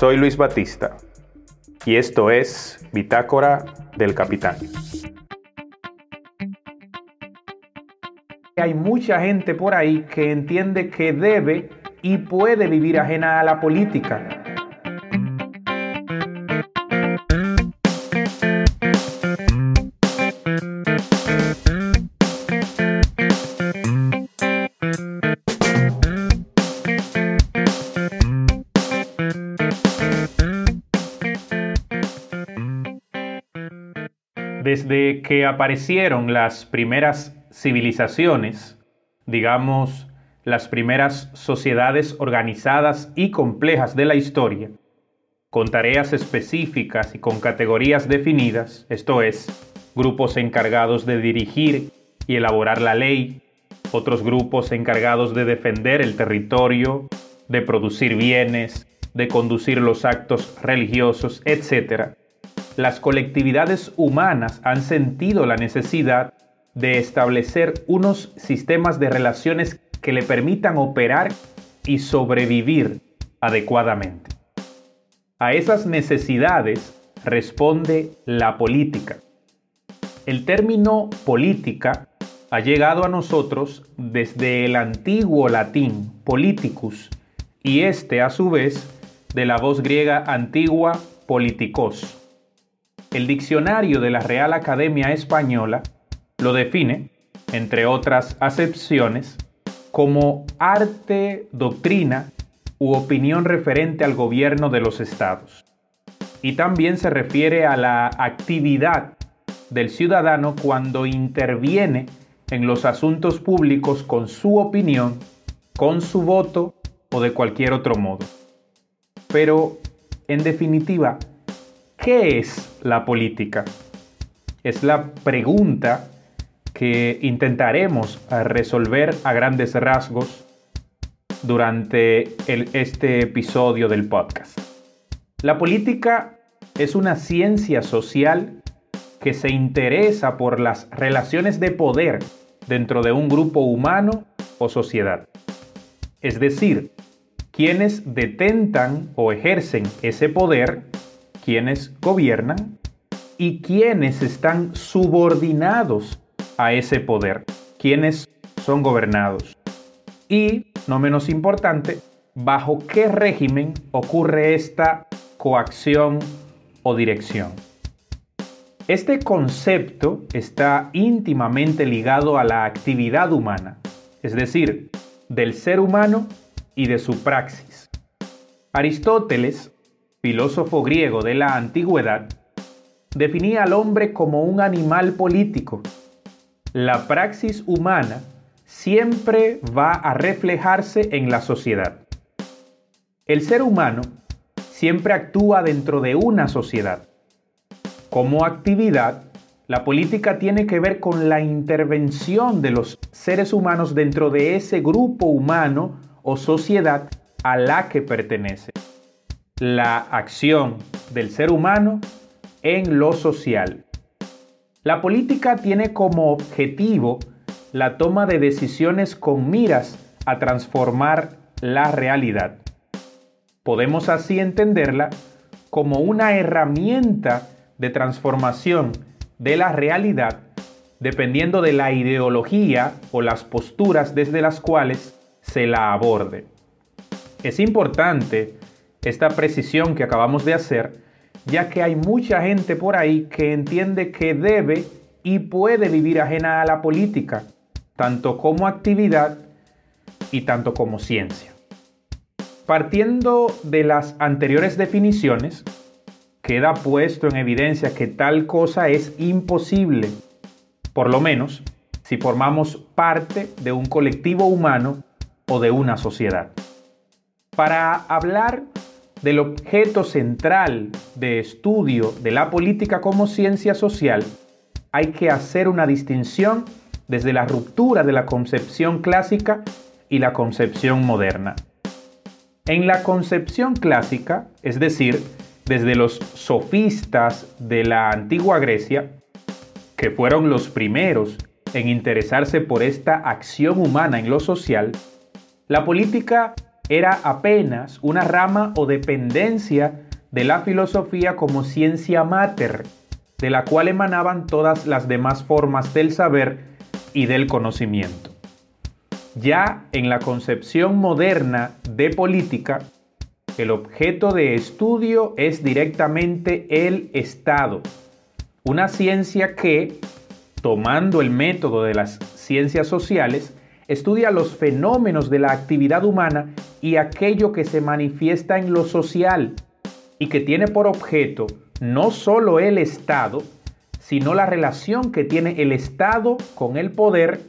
Soy Luis Batista y esto es Bitácora del Capitán. Hay mucha gente por ahí que entiende que debe y puede vivir ajena a la política Desde que aparecieron las primeras civilizaciones, digamos, las primeras sociedades organizadas y complejas de la historia, con tareas específicas y con categorías definidas, esto es, grupos encargados de dirigir y elaborar la ley, otros grupos encargados de defender el territorio, de producir bienes, de conducir los actos religiosos, etc., las colectividades humanas han sentido la necesidad de establecer unos sistemas de relaciones que le permitan operar y sobrevivir adecuadamente. A esas necesidades responde la política. El término política ha llegado a nosotros desde el antiguo latín politicus y este a su vez de la voz griega antigua politikos. El diccionario de la Real Academia Española lo define, entre otras acepciones, como arte, doctrina u opinión referente al gobierno de los estados. Y también se refiere a la actividad del ciudadano cuando interviene en los asuntos públicos con su opinión, con su voto o de cualquier otro modo. Pero, en definitiva, ¿qué es la política? Es la pregunta que intentaremos resolver a grandes rasgos durante este episodio del podcast. La política es una ciencia social que se interesa por las relaciones de poder dentro de un grupo humano o sociedad. Es decir, quienes detentan o ejercen ese poder, quienes gobiernan y quienes están subordinados a ese poder, quienes son gobernados. Y, no menos importante, bajo qué régimen ocurre esta coacción o dirección. Este concepto está íntimamente ligado a la actividad humana, es decir, del ser humano y de su praxis. Aristóteles, filósofo griego de la antigüedad, definía al hombre como un animal político la praxis humana siempre va a reflejarse en la sociedad. El ser humano siempre actúa dentro de una sociedad. Como actividad, la política tiene que ver con la intervención de los seres humanos dentro de ese grupo humano o sociedad a la que pertenece. La acción del ser humano en lo social. La política tiene como objetivo la toma de decisiones con miras a transformar la realidad. Podemos así entenderla como una herramienta de transformación de la realidad dependiendo de la ideología o las posturas desde las cuales se la aborde. Es importante esta precisión que acabamos de hacer ya que hay mucha gente por ahí que entiende que debe y puede vivir ajena a la política, tanto como actividad y tanto como ciencia. Partiendo de las anteriores definiciones, queda puesto en evidencia que tal cosa es imposible, por lo menos si formamos parte de un colectivo humano o de una sociedad. Para hablar del objeto central de estudio de la política como ciencia social, hay que hacer una distinción desde la ruptura de la concepción clásica y la concepción moderna. En la concepción clásica, es decir, desde los sofistas de la antigua Grecia, que fueron los primeros en interesarse por esta acción humana en lo social, la política era apenas una rama o dependencia de la filosofía como ciencia mater, de la cual emanaban todas las demás formas del saber y del conocimiento. Ya en la concepción moderna de política, el objeto de estudio es directamente el Estado, una ciencia que, tomando el método de las ciencias sociales, estudia los fenómenos de la actividad humana y aquello que se manifiesta en lo social y que tiene por objeto no solo el Estado, sino la relación que tiene el Estado con el poder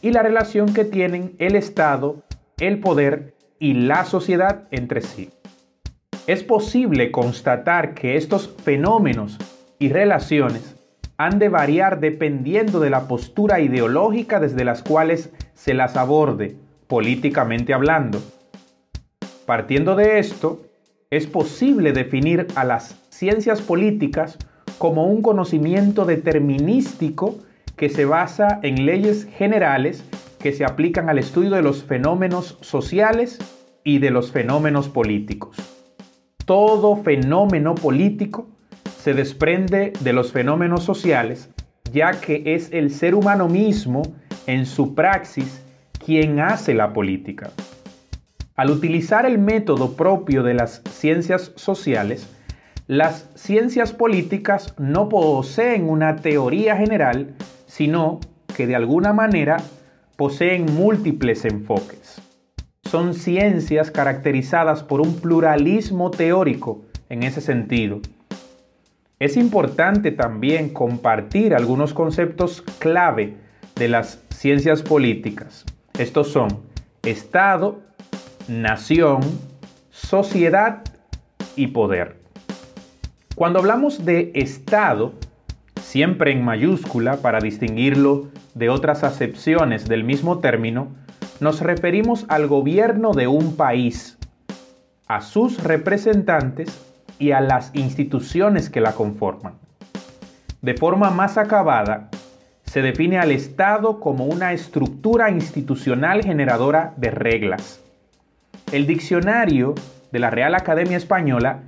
y la relación que tienen el Estado, el poder y la sociedad entre sí. Es posible constatar que estos fenómenos y relaciones han de variar dependiendo de la postura ideológica desde las cuales se las aborde, políticamente hablando. Partiendo de esto, es posible definir a las ciencias políticas como un conocimiento determinístico que se basa en leyes generales que se aplican al estudio de los fenómenos sociales y de los fenómenos políticos. Todo fenómeno político se desprende de los fenómenos sociales, ya que es el ser humano mismo en su praxis quien hace la política. Al utilizar el método propio de las ciencias sociales, las ciencias políticas no poseen una teoría general, sino que de alguna manera poseen múltiples enfoques. Son ciencias caracterizadas por un pluralismo teórico en ese sentido. Es importante también compartir algunos conceptos clave de las ciencias políticas. Estos son Estado, nación, sociedad y poder. Cuando hablamos de Estado, siempre en mayúscula para distinguirlo de otras acepciones del mismo término, nos referimos al gobierno de un país, a sus representantes y a las instituciones que la conforman. De forma más acabada, se define al Estado como una estructura institucional generadora de reglas, el diccionario de la Real Academia Española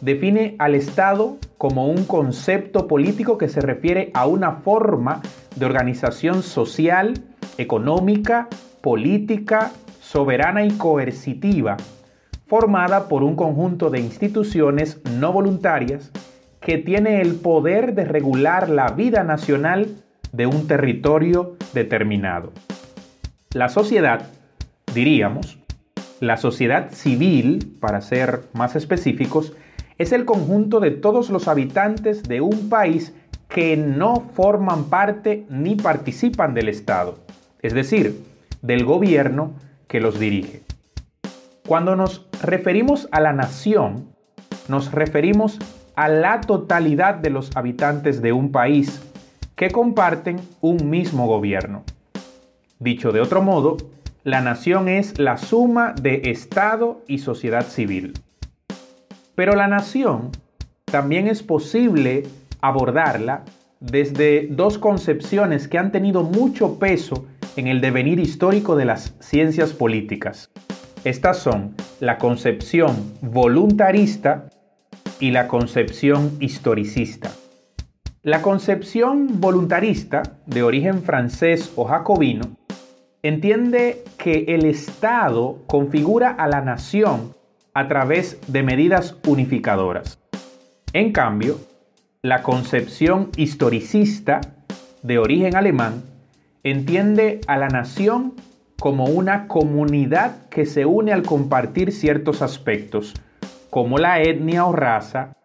define al Estado como un concepto político que se refiere a una forma de organización social, económica, política, soberana y coercitiva, formada por un conjunto de instituciones no voluntarias que tiene el poder de regular la vida nacional de un territorio determinado. La sociedad, diríamos, la sociedad civil, para ser más específicos, es el conjunto de todos los habitantes de un país que no forman parte ni participan del Estado, es decir, del gobierno que los dirige. Cuando nos referimos a la nación, nos referimos a la totalidad de los habitantes de un país que comparten un mismo gobierno. Dicho de otro modo, la nación es la suma de Estado y sociedad civil. Pero la nación también es posible abordarla desde dos concepciones que han tenido mucho peso en el devenir histórico de las ciencias políticas. Estas son la concepción voluntarista y la concepción historicista. La concepción voluntarista, de origen francés o jacobino, entiende que el Estado configura a la nación a través de medidas unificadoras. En cambio, la concepción historicista, de origen alemán, entiende a la nación como una comunidad que se une al compartir ciertos aspectos, como la etnia o raza,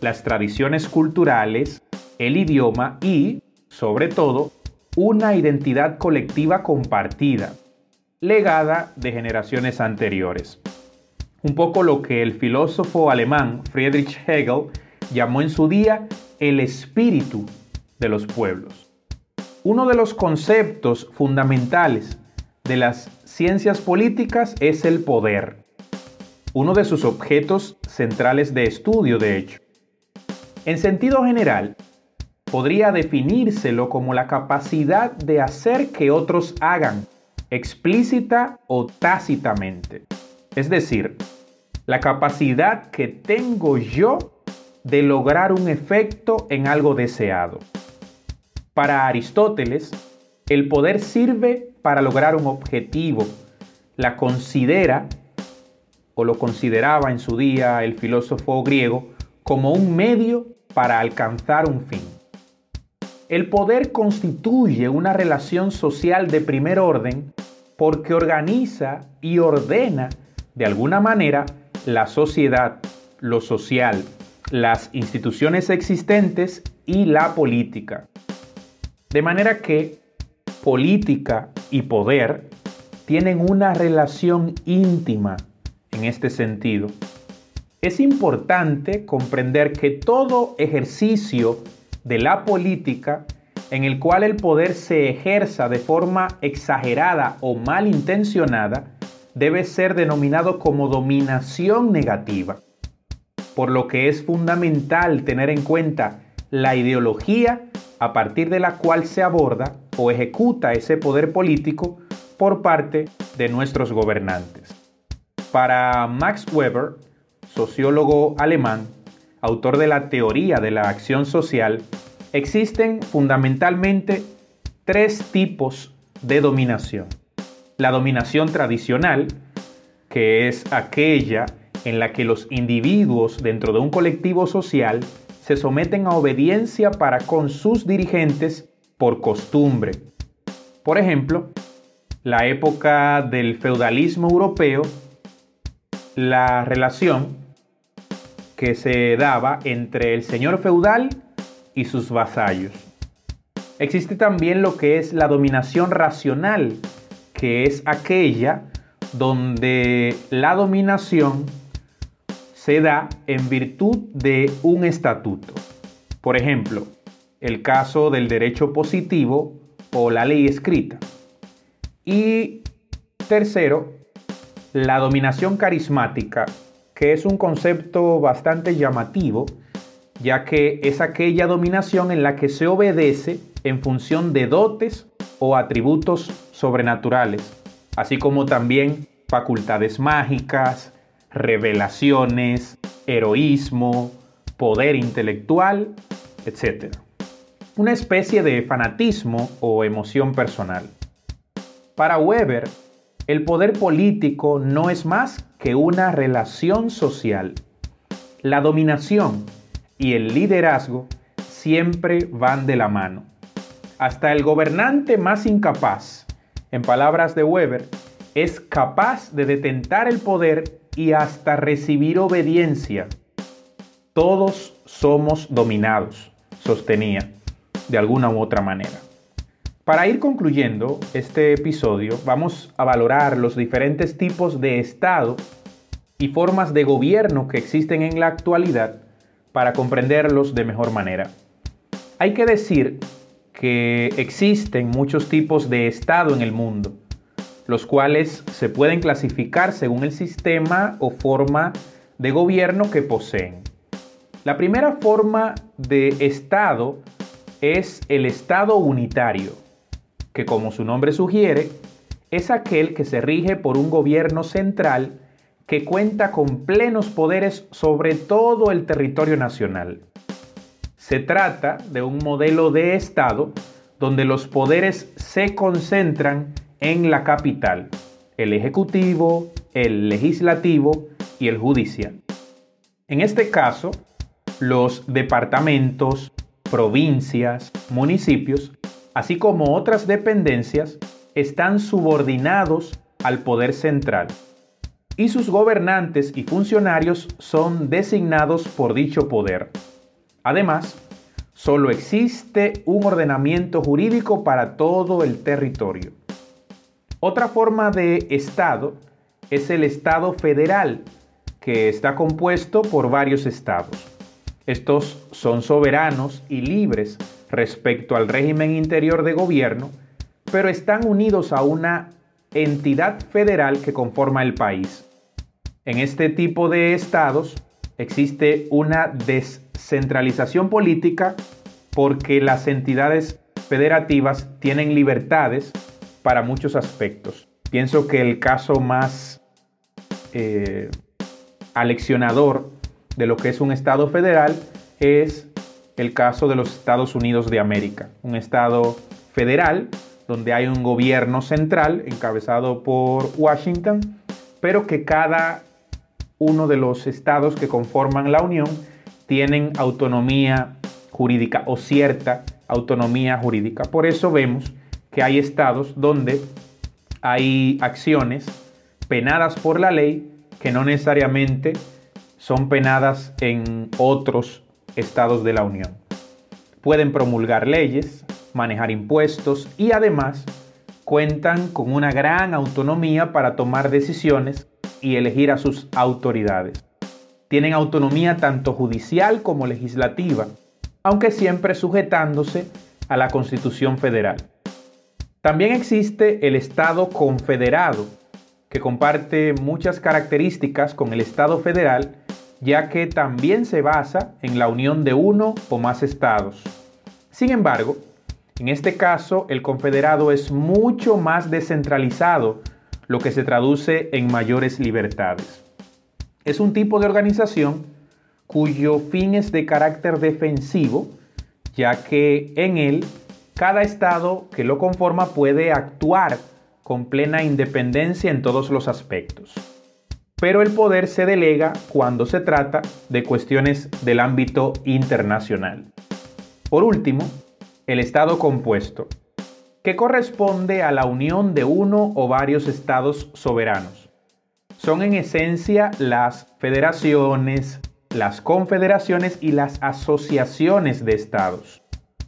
las tradiciones culturales, el idioma y, sobre todo, una identidad colectiva compartida, legada de generaciones anteriores. Un poco lo que el filósofo alemán Friedrich Hegel llamó en su día el espíritu de los pueblos. Uno de los conceptos fundamentales de las ciencias políticas es el poder, uno de sus objetos centrales de estudio, de hecho. En sentido general, podría definírselo como la capacidad de hacer que otros hagan, explícita o tácitamente. es decir, la capacidad que tengo yo de lograr un efecto en algo deseado. Para Aristóteles, el poder sirve para lograr un objetivo. La considera, o lo consideraba en su día el filósofo griego, como un medio para alcanzar un fin. El poder constituye una relación social de primer orden porque organiza y ordena de alguna manera la sociedad, lo social, las instituciones existentes y la política. De manera que política y poder tienen una relación íntima en este sentido. Es importante comprender que todo ejercicio de la política en el cual el poder se ejerza de forma exagerada o malintencionada debe ser denominado como dominación negativa, por lo que es fundamental tener en cuenta la ideología a partir de la cual se aborda o ejecuta ese poder político por parte de nuestros gobernantes. Para Max Weber, sociólogo alemán, autor de la teoría de la acción social, existen fundamentalmente tres tipos de dominación. La dominación tradicional, que es aquella en la que los individuos dentro de un colectivo social se someten a obediencia para con sus dirigentes por costumbre. Por ejemplo, la época del feudalismo europeo, la relación que se daba entre el señor feudal y sus vasallos. Existe también lo que es la dominación racional, que es aquella donde la dominación se da en virtud de un estatuto. Por ejemplo, el caso del derecho positivo o la ley escrita. Y tercero, la dominación carismática, que es un concepto bastante llamativo, ya que es aquella dominación en la que se obedece en función de dotes o atributos sobrenaturales, así como también facultades mágicas, revelaciones, heroísmo, poder intelectual, etc. Una especie de fanatismo o emoción personal. Para Weber, el poder político no es más que una relación social. La dominación y el liderazgo siempre van de la mano. Hasta el gobernante más incapaz, en palabras de Weber, es capaz de detentar el poder y hasta recibir obediencia. Todos somos dominados, sostenía, de alguna u otra manera. Para ir concluyendo este episodio, vamos a valorar los diferentes tipos de Estado y formas de gobierno que existen en la actualidad para comprenderlos de mejor manera. Hay que decir que existen muchos tipos de Estado en el mundo, los cuales se pueden clasificar según el sistema o forma de gobierno que poseen. La primera forma de Estado es el Estado unitario, que como su nombre sugiere, es aquel que se rige por un gobierno central que cuenta con plenos poderes sobre todo el territorio nacional. Se trata de un modelo de Estado donde los poderes se concentran en la capital, el Ejecutivo, el Legislativo y el Judicial. En este caso, los departamentos, provincias, municipios, así como otras dependencias, están subordinados al poder central y sus gobernantes y funcionarios son designados por dicho poder. Además, solo existe un ordenamiento jurídico para todo el territorio. Otra forma de Estado es el Estado federal, que está compuesto por varios estados. Estos son soberanos y libres respecto al régimen interior de gobierno, pero están unidos a una entidad federal que conforma el país. En este tipo de estados existe una descentralización política porque las entidades federativas tienen libertades para muchos aspectos. Pienso que el caso más eh, aleccionador de lo que es un Estado federal es el caso de los Estados Unidos de América, un Estado federal donde hay un gobierno central encabezado por Washington, pero que cada uno de los estados que conforman la Unión tienen autonomía jurídica o cierta autonomía jurídica. Por eso vemos que hay estados donde hay acciones penadas por la ley que no necesariamente son penadas en otros estados de la Unión. Pueden promulgar leyes, manejar impuestos y además cuentan con una gran autonomía para tomar decisiones y elegir a sus autoridades. Tienen autonomía tanto judicial como legislativa, aunque siempre sujetándose a la Constitución Federal. También existe el Estado confederado, que comparte muchas características con el Estado federal, ya que también se basa en la unión de uno o más estados. Sin embargo, en este caso, el confederado es mucho más descentralizado, lo que se traduce en mayores libertades. Es un tipo de organización cuyo fin es de carácter defensivo, ya que en él cada estado que lo conforma puede actuar con plena independencia en todos los aspectos. Pero el poder se delega cuando se trata de cuestiones del ámbito internacional. Por último, el Estado compuesto, que corresponde a la unión de uno o varios estados soberanos. Son en esencia las federaciones, las confederaciones y las asociaciones de estados.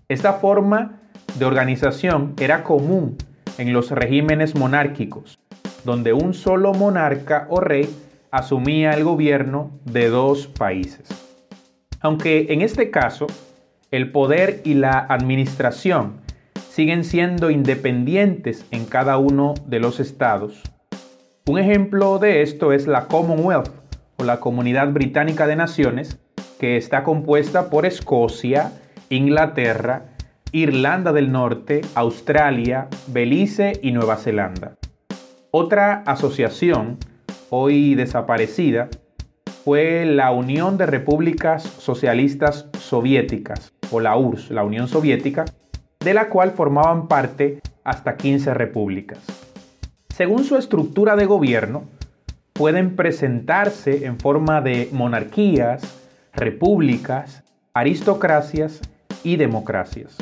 Esta forma de organización era común en los regímenes monárquicos, donde un solo monarca o rey asumía el gobierno de dos países. Aunque en este caso el poder y la administración siguen siendo independientes en cada uno de los estados. Un ejemplo de esto es la Commonwealth o la Comunidad Británica de Naciones, que está compuesta por Escocia, Inglaterra, Irlanda del Norte, Australia, Belice y Nueva Zelanda. Otra asociación, hoy desaparecida, fue la Unión de Repúblicas Socialistas Soviéticas, o la URSS, la Unión Soviética, de la cual formaban parte hasta 15 repúblicas. Según su estructura de gobierno, pueden presentarse en forma de monarquías, repúblicas, aristocracias y democracias.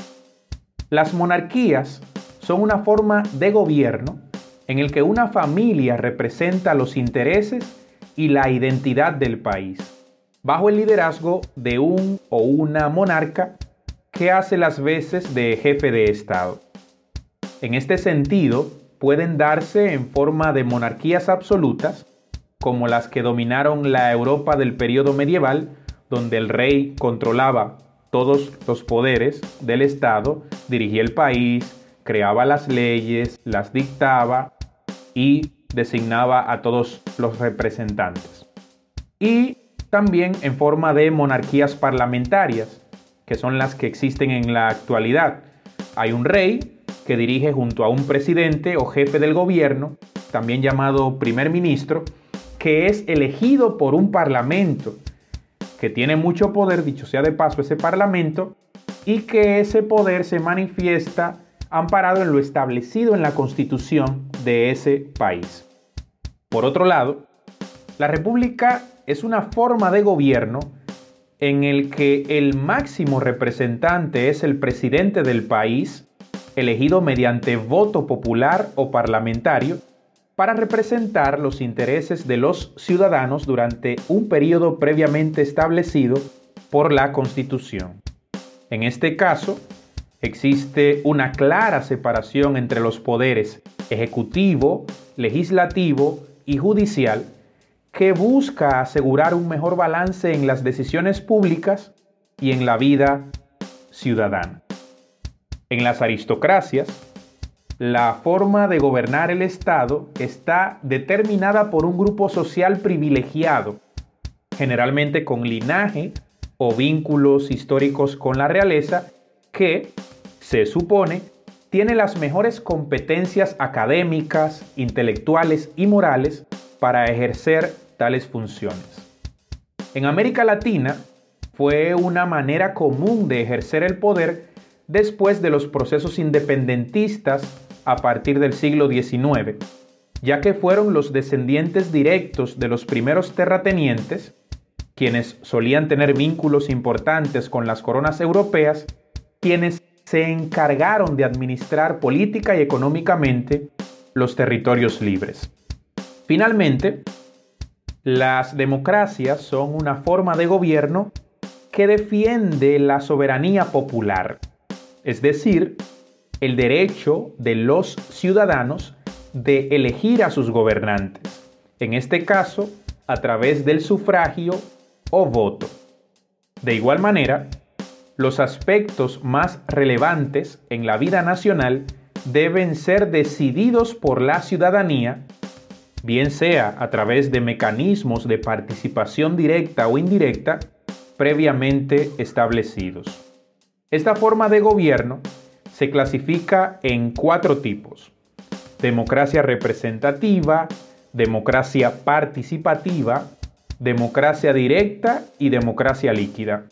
Las monarquías son una forma de gobierno en el que una familia representa los intereses y la identidad del país bajo el liderazgo de un o una monarca que hace las veces de jefe de Estado. En este sentido, pueden darse en forma de monarquías absolutas, como las que dominaron la Europa del periodo medieval, donde el rey controlaba todos los poderes del Estado, dirigía el país, creaba las leyes, las dictaba y designaba a todos los representantes. Y también en forma de monarquías parlamentarias, que son las que existen en la actualidad. Hay un rey que dirige junto a un presidente o jefe del gobierno, también llamado primer ministro, que es elegido por un parlamento, que tiene mucho poder, dicho sea de paso, ese parlamento, y que ese poder se manifiesta amparado en lo establecido en la constitución de ese país. Por otro lado, la república es una forma de gobierno en el que el máximo representante es el presidente del país, elegido mediante voto popular o parlamentario, para representar los intereses de los ciudadanos durante un periodo previamente establecido por la Constitución. En este caso, existe una clara separación entre los poderes ejecutivo, legislativo y judicial, que busca asegurar un mejor balance en las decisiones públicas y en la vida ciudadana. En las aristocracias, la forma de gobernar el Estado está determinada por un grupo social privilegiado, generalmente con linaje o vínculos históricos con la realeza, que, se supone, tiene las mejores competencias académicas, intelectuales y morales para ejercer tales funciones. En América Latina fue una manera común de ejercer el poder después de los procesos independentistas a partir del siglo XIX, ya que fueron los descendientes directos de los primeros terratenientes, quienes solían tener vínculos importantes con las coronas europeas, quienes se encargaron de administrar política y económicamente los territorios libres. Finalmente, las democracias son una forma de gobierno que defiende la soberanía popular, es decir, el derecho de los ciudadanos de elegir a sus gobernantes, en este caso a través del sufragio o voto. De igual manera, los aspectos más relevantes en la vida nacional deben ser decididos por la ciudadanía, bien sea a través de mecanismos de participación directa o indirecta previamente establecidos. Esta forma de gobierno se clasifica en cuatro tipos. Democracia representativa, democracia participativa, democracia directa y democracia líquida.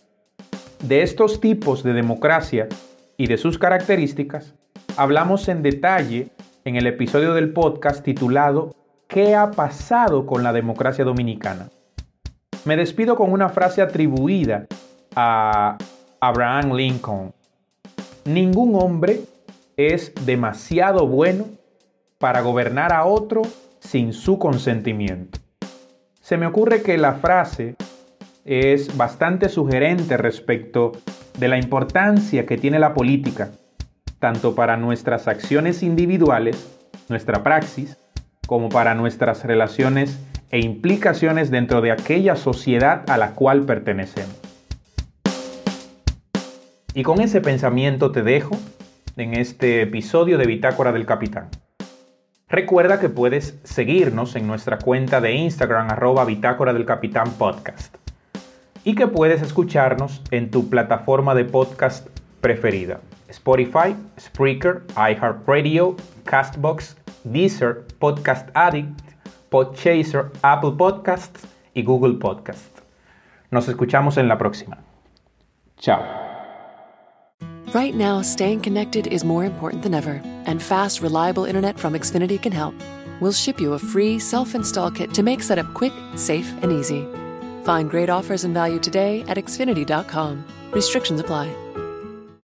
De estos tipos de democracia y de sus características, hablamos en detalle en el episodio del podcast titulado ¿Qué ha pasado con la democracia dominicana? Me despido con una frase atribuida a Abraham Lincoln. Ningún hombre es demasiado bueno para gobernar a otro sin su consentimiento. Se me ocurre que la frase es bastante sugerente respecto de la importancia que tiene la política, tanto para nuestras acciones individuales, nuestra praxis, como para nuestras relaciones e implicaciones dentro de aquella sociedad a la cual pertenecemos. Y con ese pensamiento te dejo en este episodio de Bitácora del Capitán. Recuerda que puedes seguirnos en nuestra cuenta de Instagram arroba Bitácora del Capitán Podcast y que puedes escucharnos en tu plataforma de podcast preferida. Spotify, Spreaker, iHeartRadio, Castbox, Deezer, Podcast Addict, Podchaser, Apple Podcasts y Google Podcasts. Nos escuchamos en la próxima. Chao. Right now, staying connected is more important than ever, and fast, reliable internet from Xfinity can help. We'll ship you a free self-install kit to make setup quick, safe, and easy. Find great offers and value today at Xfinity.com. Restrictions apply.